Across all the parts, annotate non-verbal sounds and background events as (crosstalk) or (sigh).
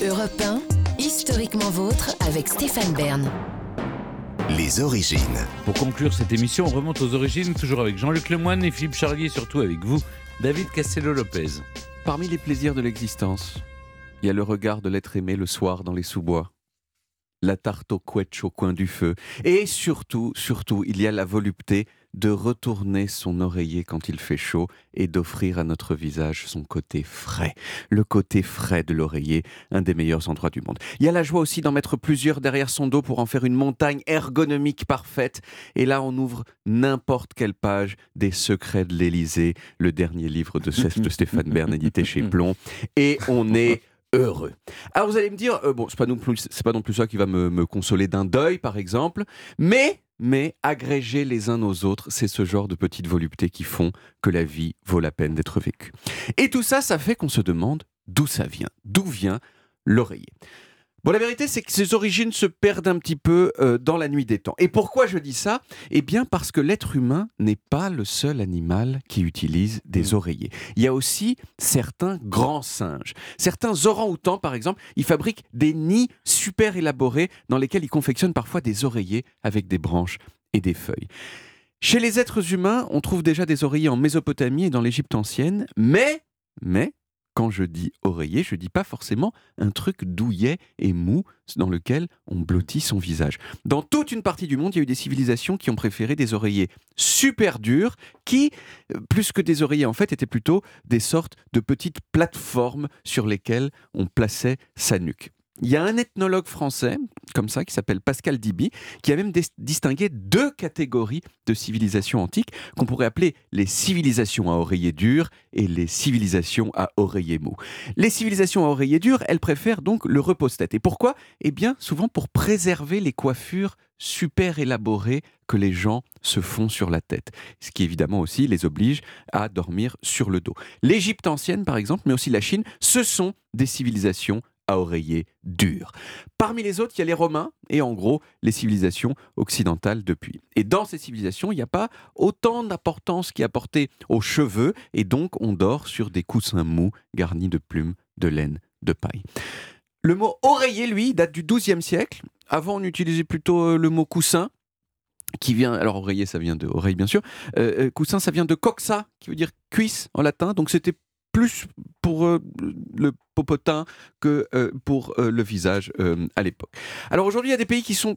Europe 1, historiquement vôtre avec Stéphane Bern. Les origines. Pour conclure cette émission, on remonte aux origines, toujours avec Jean-Luc Lemoyne et Philippe Charlier, et surtout avec vous, David Castello-Lopez. Parmi les plaisirs de l'existence, il y a le regard de l'être aimé le soir dans les sous-bois, la tarte au quetch au coin du feu, et surtout, surtout, il y a la volupté de retourner son oreiller quand il fait chaud et d'offrir à notre visage son côté frais. Le côté frais de l'oreiller, un des meilleurs endroits du monde. Il y a la joie aussi d'en mettre plusieurs derrière son dos pour en faire une montagne ergonomique parfaite. Et là, on ouvre n'importe quelle page des Secrets de l'Élysée, le dernier livre de, de Stéphane Bern édité chez (laughs) Plomb. Et on est heureux. Alors vous allez me dire, euh, bon, c'est pas non plus, pas non plus ça qui va me, me consoler d'un deuil, par exemple, mais mais agréger les uns aux autres, c'est ce genre de petites voluptés qui font que la vie vaut la peine d'être vécue. Et tout ça, ça fait qu'on se demande d'où ça vient, d'où vient l'oreiller. Bon, la vérité, c'est que ses origines se perdent un petit peu euh, dans la nuit des temps. Et pourquoi je dis ça? Eh bien, parce que l'être humain n'est pas le seul animal qui utilise des oreillers. Il y a aussi certains grands singes. Certains orang-outans, par exemple, ils fabriquent des nids super élaborés dans lesquels ils confectionnent parfois des oreillers avec des branches et des feuilles. Chez les êtres humains, on trouve déjà des oreillers en Mésopotamie et dans l'Égypte ancienne, mais, mais, quand je dis oreiller, je dis pas forcément un truc douillet et mou dans lequel on blottit son visage. Dans toute une partie du monde, il y a eu des civilisations qui ont préféré des oreillers super durs, qui, euh, plus que des oreillers en fait, étaient plutôt des sortes de petites plateformes sur lesquelles on plaçait sa nuque. Il y a un ethnologue français, comme ça, qui s'appelle Pascal Diby, qui a même dis- distingué deux catégories de civilisations antiques qu'on pourrait appeler les civilisations à oreiller dur et les civilisations à oreiller mou. Les civilisations à oreiller dur, elles préfèrent donc le repose-tête. Et pourquoi? Eh bien, souvent pour préserver les coiffures super élaborées que les gens se font sur la tête. Ce qui évidemment aussi les oblige à dormir sur le dos. L'Égypte ancienne, par exemple, mais aussi la Chine, ce sont des civilisations à oreiller dur. Parmi les autres, il y a les Romains et en gros les civilisations occidentales depuis. Et dans ces civilisations, il n'y a pas autant d'importance qui est apportée aux cheveux et donc on dort sur des coussins mous garnis de plumes, de laine, de paille. Le mot oreiller, lui, date du XIIe siècle. Avant, on utilisait plutôt euh, le mot coussin qui vient, alors oreiller ça vient de oreille bien sûr, Euh, euh, coussin ça vient de coxa qui veut dire cuisse en latin, donc c'était plus pour euh, le popotin que euh, pour euh, le visage à l'époque. Alors aujourd'hui il y a des pays qui sont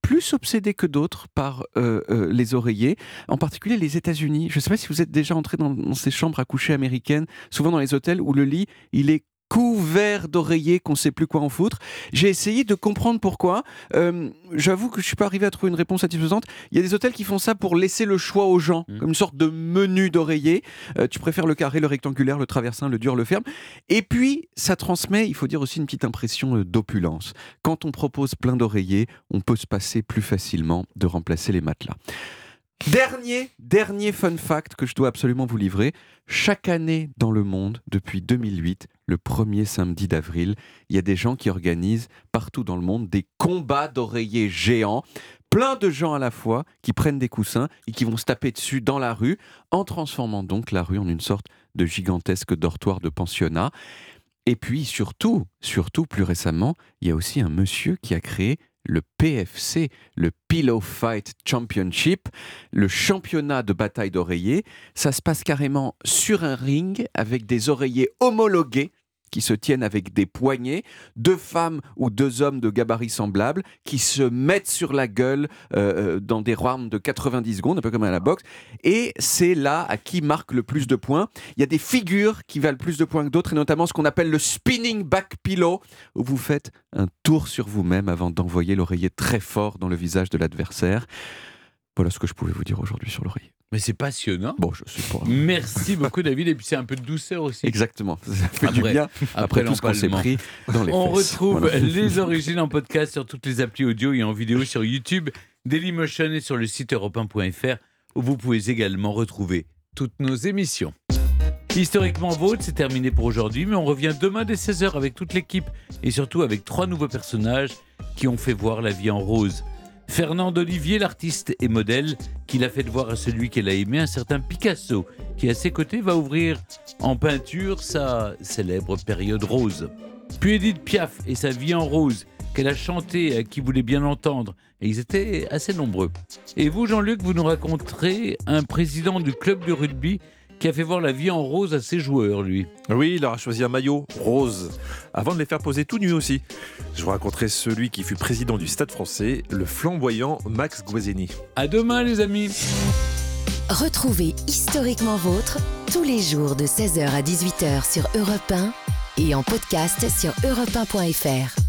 plus obsédés que d'autres par les oreillers, en particulier les États-Unis. Je ne sais pas si vous êtes déjà entré dans, dans ces chambres à coucher américaines, souvent dans les hôtels où le lit il est couvert d'oreillers qu'on ne sait plus quoi en foutre. J'ai essayé de comprendre pourquoi. Euh, J'avoue que je suis pas arrivé à trouver une réponse satisfaisante. Il y a des hôtels qui font ça pour laisser le choix aux gens, Mhm. comme une sorte de menu d'oreiller. Euh, tu préfères le carré, le rectangulaire, le traversin, le dur, le ferme. Et puis, ça transmet, il faut dire aussi, une petite impression euh, d'opulence. Quand on propose plein d'oreillers, on peut se passer plus facilement de remplacer les matelas. Dernier, dernier fun fact que je dois absolument vous livrer. Chaque année dans le monde, depuis 2008, le premier samedi d'avril, il y a des gens qui organisent partout dans le monde des combats d'oreillers géants. Plein de gens à la fois qui prennent des coussins et qui vont se taper dessus dans la rue, en transformant donc la rue en une sorte de gigantesque dortoir de pensionnat. Et puis surtout, surtout plus récemment, il y a aussi un monsieur qui a créé le PFC, le Pillow Fight Championship, le championnat de bataille d'oreillers. Ça se passe carrément sur un ring avec des oreillers homologués qui se tiennent avec des poignets, deux femmes ou deux hommes de gabarit semblables qui se mettent sur la gueule euh, euh, dans des rounds de 90 secondes, un peu comme à la boxe. Et c'est là à qui marque le plus de points. Il y a des figures qui valent plus de points que d'autres, et notamment ce qu'on appelle le spinning back pillow, où vous faites un tour sur vous-même avant d'envoyer l'oreiller très fort dans le visage de l'adversaire. Voilà ce que je pouvais vous dire aujourd'hui sur l'oreiller. Mais c'est passionnant. Bon, je suis. Merci beaucoup David et puis c'est un peu de douceur aussi. Exactement, ça fait du Après- bien après, tout ce qu'on s'est pris dans les On fesses. retrouve Voilà. (laughs) les origines en podcast sur toutes les applis audio et en vidéo sur YouTube, Dailymotion et sur le site europe1.fr où vous pouvez également retrouver toutes nos émissions. Historiquement vôtre, c'est terminé pour aujourd'hui, mais on revient demain dès 16h avec toute l'équipe et surtout avec trois nouveaux personnages qui ont fait voir la vie en rose. Fernand Olivier, l'artiste et modèle, qui l'a fait voir à celui qu'elle a aimé, un certain Picasso, qui à ses côtés va ouvrir en peinture sa célèbre période rose. Puis Edith Piaf et sa vie en rose, qu'elle a chanté à qui voulait bien l'entendre. Et ils étaient assez nombreux. Et vous, Jean-Luc, vous nous raconterez un président du club de rugby qui a fait voir la vie en rose à ses joueurs, lui. Oui, il aura choisi un maillot rose, avant de les faire poser tout nus aussi. Je vous raconterai celui qui fut président du Stade français, le flamboyant Max Guazzini. À demain, les amis Retrouvez Historiquement Vôtre tous les jours de 16h à 18h sur Europe 1 et en podcast sur europe1.fr.